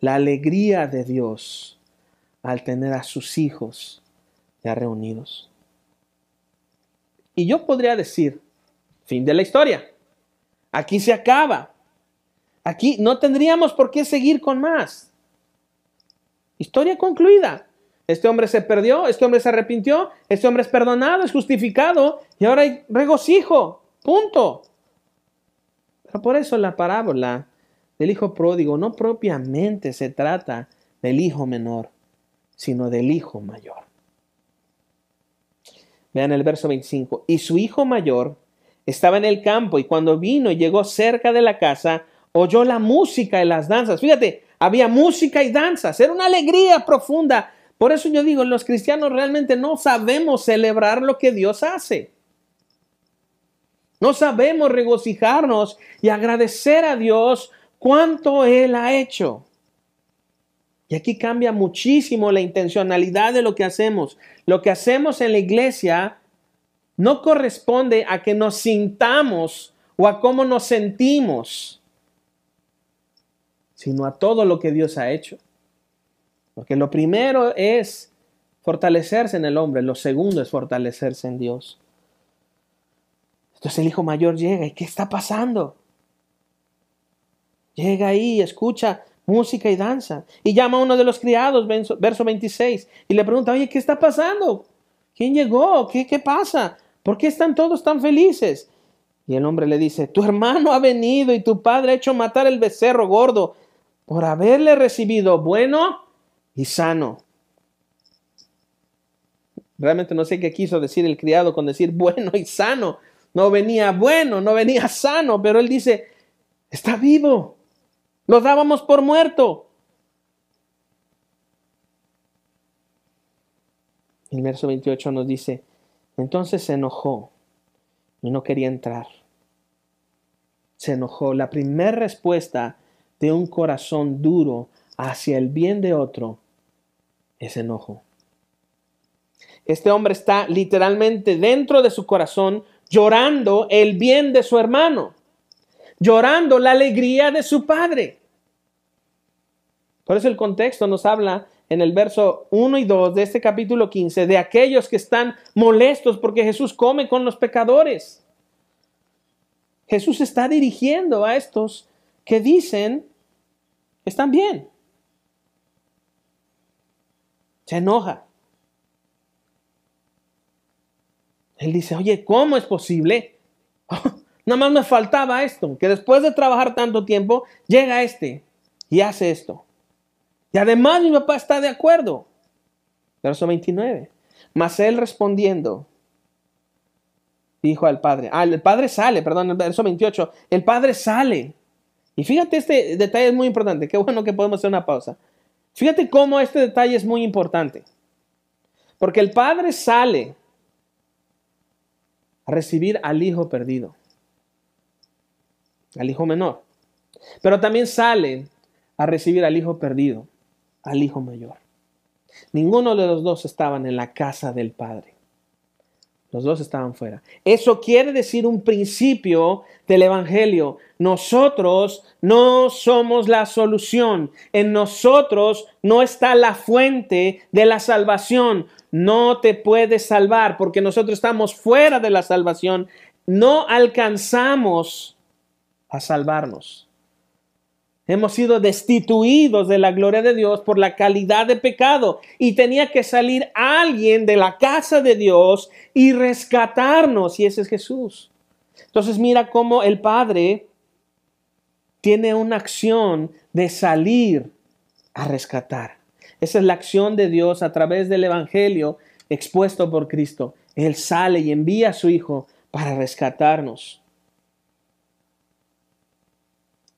Speaker 1: La alegría de Dios al tener a sus hijos ya reunidos. Y yo podría decir, fin de la historia. Aquí se acaba. Aquí no tendríamos por qué seguir con más. Historia concluida. Este hombre se perdió, este hombre se arrepintió, este hombre es perdonado, es justificado y ahora hay regocijo. Punto por eso la parábola del hijo pródigo no propiamente se trata del hijo menor, sino del hijo mayor. Vean el verso 25. Y su hijo mayor estaba en el campo y cuando vino y llegó cerca de la casa, oyó la música y las danzas. Fíjate, había música y danzas. Era una alegría profunda. Por eso yo digo, los cristianos realmente no sabemos celebrar lo que Dios hace. No sabemos regocijarnos y agradecer a Dios cuánto Él ha hecho. Y aquí cambia muchísimo la intencionalidad de lo que hacemos. Lo que hacemos en la iglesia no corresponde a que nos sintamos o a cómo nos sentimos, sino a todo lo que Dios ha hecho. Porque lo primero es fortalecerse en el hombre, lo segundo es fortalecerse en Dios. Entonces el hijo mayor llega y ¿qué está pasando? Llega ahí, escucha música y danza. Y llama a uno de los criados, verso 26, y le pregunta, oye, ¿qué está pasando? ¿Quién llegó? ¿Qué, qué pasa? ¿Por qué están todos tan felices? Y el hombre le dice, tu hermano ha venido y tu padre ha hecho matar el becerro gordo por haberle recibido bueno y sano. Realmente no sé qué quiso decir el criado con decir bueno y sano no venía bueno, no venía sano, pero él dice, está vivo, lo dábamos por muerto. El verso 28 nos dice, entonces se enojó y no quería entrar. Se enojó. La primera respuesta de un corazón duro hacia el bien de otro es enojo. Este hombre está literalmente dentro de su corazón llorando el bien de su hermano, llorando la alegría de su padre. Por eso el contexto nos habla en el verso 1 y 2 de este capítulo 15 de aquellos que están molestos porque Jesús come con los pecadores. Jesús está dirigiendo a estos que dicen que están bien. Se enoja. Él dice, oye, ¿cómo es posible? nada más me faltaba esto, que después de trabajar tanto tiempo, llega este y hace esto. Y además mi papá está de acuerdo. Verso 29. Mas él respondiendo, dijo al padre, ah, el padre sale, perdón, el verso 28, el padre sale. Y fíjate, este detalle es muy importante, qué bueno que podemos hacer una pausa. Fíjate cómo este detalle es muy importante. Porque el padre sale a recibir al hijo perdido, al hijo menor. Pero también sale a recibir al hijo perdido, al hijo mayor. Ninguno de los dos estaban en la casa del Padre. Los dos estaban fuera. Eso quiere decir un principio del Evangelio. Nosotros no somos la solución. En nosotros no está la fuente de la salvación. No te puedes salvar porque nosotros estamos fuera de la salvación. No alcanzamos a salvarnos. Hemos sido destituidos de la gloria de Dios por la calidad de pecado y tenía que salir alguien de la casa de Dios y rescatarnos y ese es Jesús. Entonces mira cómo el Padre tiene una acción de salir a rescatar. Esa es la acción de Dios a través del Evangelio expuesto por Cristo. Él sale y envía a su Hijo para rescatarnos.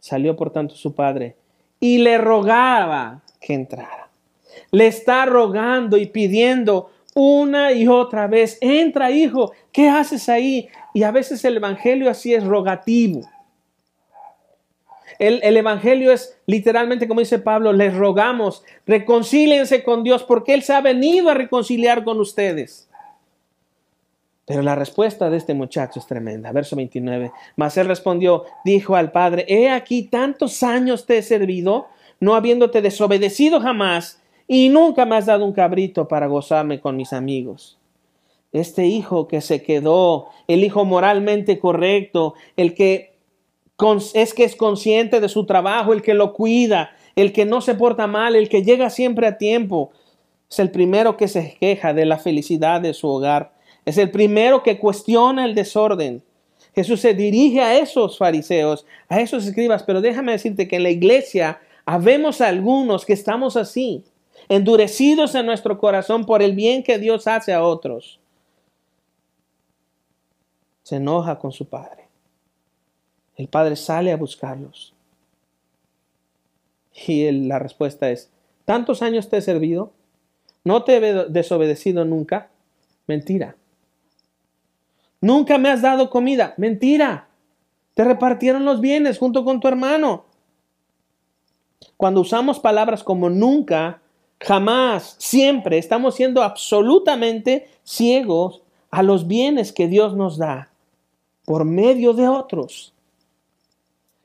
Speaker 1: Salió por tanto su padre y le rogaba que entrara. Le está rogando y pidiendo una y otra vez, entra hijo, ¿qué haces ahí? Y a veces el Evangelio así es rogativo. El, el, Evangelio es literalmente, como dice Pablo, les rogamos, reconcíliense con Dios porque Él se ha venido a reconciliar con ustedes. Pero la respuesta de este muchacho es tremenda. Verso 29. Mas él respondió, dijo al padre, he aquí tantos años te he servido, no habiéndote desobedecido jamás, y nunca me has dado un cabrito para gozarme con mis amigos. Este hijo que se quedó, el hijo moralmente correcto, el que es que es consciente de su trabajo, el que lo cuida, el que no se porta mal, el que llega siempre a tiempo, es el primero que se queja de la felicidad de su hogar. Es el primero que cuestiona el desorden. Jesús se dirige a esos fariseos, a esos escribas, pero déjame decirte que en la iglesia habemos algunos que estamos así, endurecidos en nuestro corazón por el bien que Dios hace a otros. Se enoja con su padre. El padre sale a buscarlos. Y la respuesta es, ¿tantos años te he servido? ¿No te he desobedecido nunca? Mentira. Nunca me has dado comida. Mentira. Te repartieron los bienes junto con tu hermano. Cuando usamos palabras como nunca, jamás, siempre, estamos siendo absolutamente ciegos a los bienes que Dios nos da por medio de otros.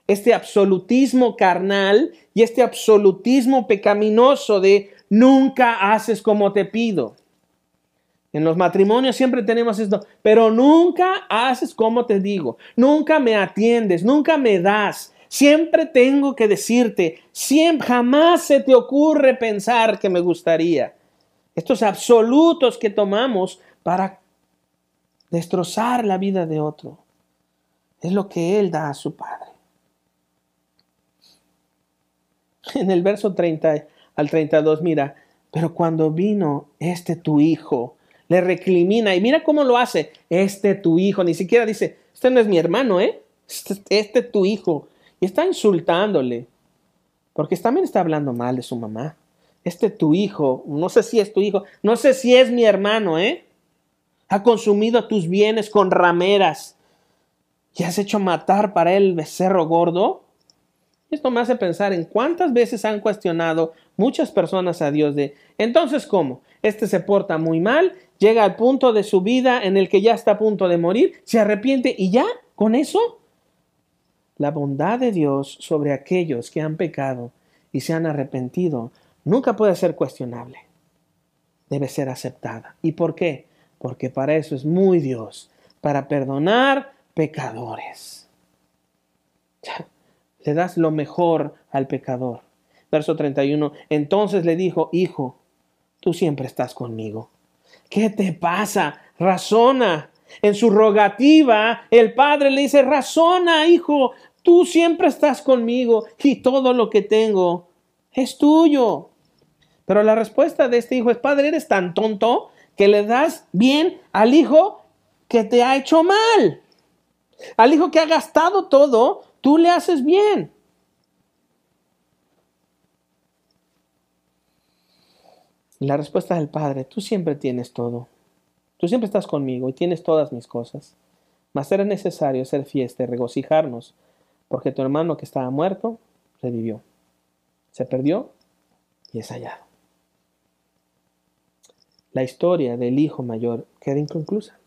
Speaker 1: Este absolutismo carnal y este absolutismo pecaminoso de nunca haces como te pido. En los matrimonios siempre tenemos esto, pero nunca haces como te digo, nunca me atiendes, nunca me das. Siempre tengo que decirte, siempre, jamás se te ocurre pensar que me gustaría. Estos absolutos que tomamos para destrozar la vida de otro. Es lo que Él da a su Padre. En el verso 30 al 32, mira, pero cuando vino este tu hijo, le recrimina y mira cómo lo hace. Este tu hijo, ni siquiera dice, este no es mi hermano, ¿eh? Este, este tu hijo. Y está insultándole, porque también está hablando mal de su mamá. Este tu hijo, no sé si es tu hijo, no sé si es mi hermano, ¿eh? Ha consumido tus bienes con rameras y has hecho matar para él becerro gordo. Esto me hace pensar en cuántas veces han cuestionado muchas personas a Dios de, entonces, ¿cómo? Este se porta muy mal llega al punto de su vida en el que ya está a punto de morir, se arrepiente y ya, con eso, la bondad de Dios sobre aquellos que han pecado y se han arrepentido nunca puede ser cuestionable. Debe ser aceptada. ¿Y por qué? Porque para eso es muy Dios, para perdonar pecadores. Le das lo mejor al pecador. Verso 31. Entonces le dijo, Hijo, tú siempre estás conmigo ¿Qué te pasa? Razona. En su rogativa, el padre le dice, razona, hijo, tú siempre estás conmigo y todo lo que tengo es tuyo. Pero la respuesta de este hijo es, padre, eres tan tonto que le das bien al hijo que te ha hecho mal. Al hijo que ha gastado todo, tú le haces bien. la respuesta del Padre, tú siempre tienes todo. Tú siempre estás conmigo y tienes todas mis cosas. Mas era necesario hacer fiesta y regocijarnos, porque tu hermano que estaba muerto revivió. Se perdió y es hallado. La historia del hijo mayor queda inconclusa.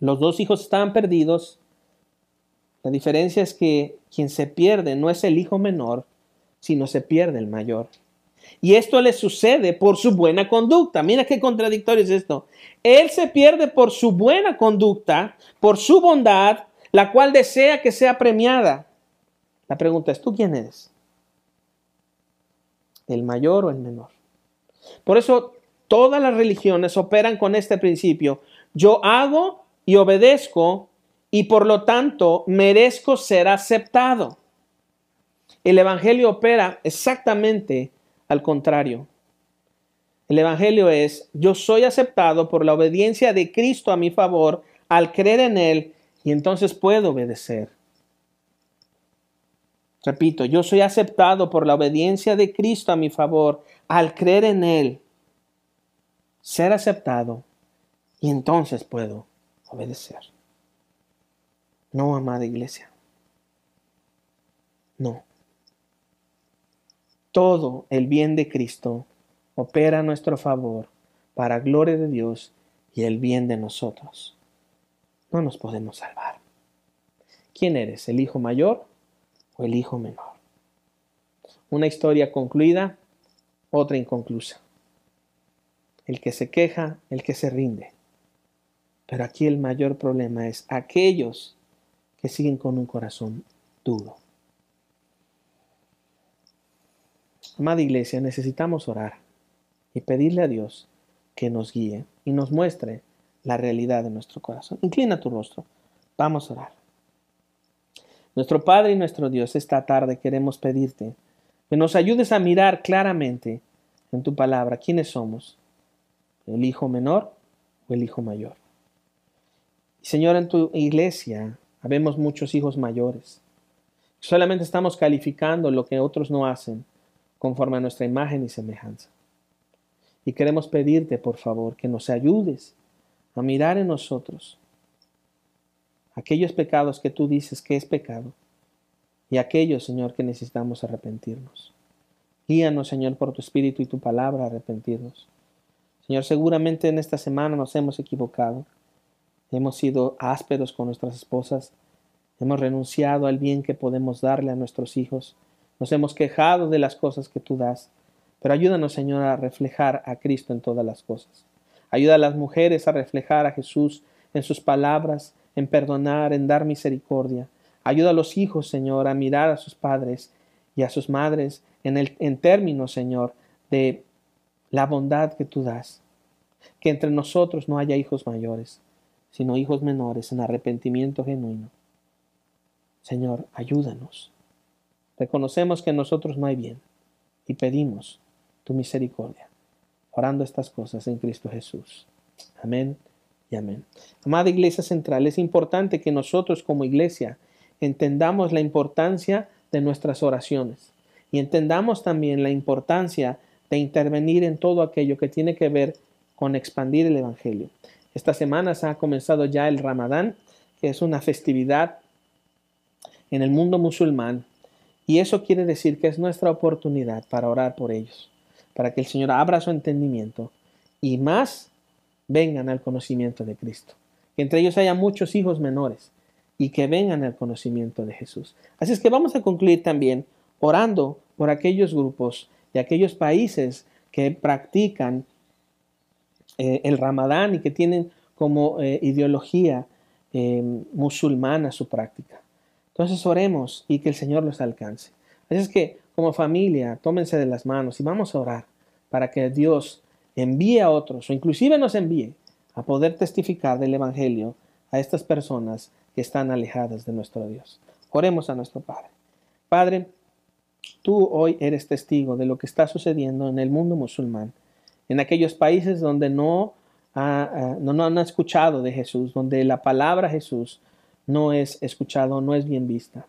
Speaker 1: Los dos hijos estaban perdidos. La diferencia es que quien se pierde no es el hijo menor, sino se pierde el mayor. Y esto le sucede por su buena conducta. Mira qué contradictorio es esto. Él se pierde por su buena conducta, por su bondad, la cual desea que sea premiada. La pregunta es, ¿tú quién eres? ¿El mayor o el menor? Por eso todas las religiones operan con este principio. Yo hago y obedezco y por lo tanto merezco ser aceptado. El Evangelio opera exactamente al contrario. El Evangelio es, yo soy aceptado por la obediencia de Cristo a mi favor al creer en Él y entonces puedo obedecer. Repito, yo soy aceptado por la obediencia de Cristo a mi favor al creer en Él, ser aceptado y entonces puedo obedecer. No, amada iglesia. No todo el bien de Cristo opera a nuestro favor para gloria de Dios y el bien de nosotros. No nos podemos salvar. ¿Quién eres, el hijo mayor o el hijo menor? Una historia concluida, otra inconclusa. El que se queja, el que se rinde. Pero aquí el mayor problema es aquellos que siguen con un corazón duro. Amada iglesia, necesitamos orar y pedirle a Dios que nos guíe y nos muestre la realidad de nuestro corazón. Inclina tu rostro. Vamos a orar. Nuestro Padre y nuestro Dios, esta tarde queremos pedirte que nos ayudes a mirar claramente en tu palabra quiénes somos, el hijo menor o el hijo mayor. Señor, en tu iglesia habemos muchos hijos mayores. Solamente estamos calificando lo que otros no hacen conforme a nuestra imagen y semejanza. Y queremos pedirte, por favor, que nos ayudes a mirar en nosotros aquellos pecados que tú dices que es pecado y aquellos, Señor, que necesitamos arrepentirnos. Guíanos, Señor, por tu Espíritu y tu palabra a arrepentirnos. Señor, seguramente en esta semana nos hemos equivocado. Hemos sido ásperos con nuestras esposas. Hemos renunciado al bien que podemos darle a nuestros hijos. Nos hemos quejado de las cosas que tú das, pero ayúdanos, Señor, a reflejar a Cristo en todas las cosas. Ayuda a las mujeres a reflejar a Jesús en sus palabras, en perdonar, en dar misericordia. Ayuda a los hijos, Señor, a mirar a sus padres y a sus madres en, el, en términos, Señor, de la bondad que tú das. Que entre nosotros no haya hijos mayores, sino hijos menores en arrepentimiento genuino. Señor, ayúdanos. Reconocemos que nosotros no hay bien y pedimos tu misericordia, orando estas cosas en Cristo Jesús. Amén y amén. Amada Iglesia Central, es importante que nosotros como iglesia entendamos la importancia de nuestras oraciones y entendamos también la importancia de intervenir en todo aquello que tiene que ver con expandir el Evangelio. Esta semana se ha comenzado ya el Ramadán, que es una festividad en el mundo musulmán y eso quiere decir que es nuestra oportunidad para orar por ellos, para que el Señor abra su entendimiento y más vengan al conocimiento de Cristo. Que entre ellos haya muchos hijos menores y que vengan al conocimiento de Jesús. Así es que vamos a concluir también orando por aquellos grupos y aquellos países que practican eh, el ramadán y que tienen como eh, ideología eh, musulmana su práctica. Entonces oremos y que el Señor los alcance. Así es que como familia, tómense de las manos y vamos a orar para que Dios envíe a otros o inclusive nos envíe a poder testificar del Evangelio a estas personas que están alejadas de nuestro Dios. Oremos a nuestro Padre. Padre, tú hoy eres testigo de lo que está sucediendo en el mundo musulmán, en aquellos países donde no, no, no han escuchado de Jesús, donde la palabra Jesús no es escuchado, no es bien vista.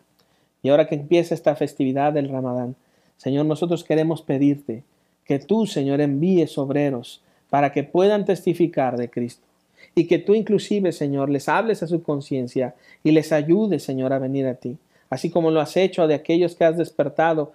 Speaker 1: Y ahora que empieza esta festividad del Ramadán, Señor, nosotros queremos pedirte que tú, Señor, envíes obreros para que puedan testificar de Cristo. y que tú inclusive, Señor, les hables a su conciencia y les ayudes, Señor, a venir a ti, así como lo has hecho de aquellos que has despertado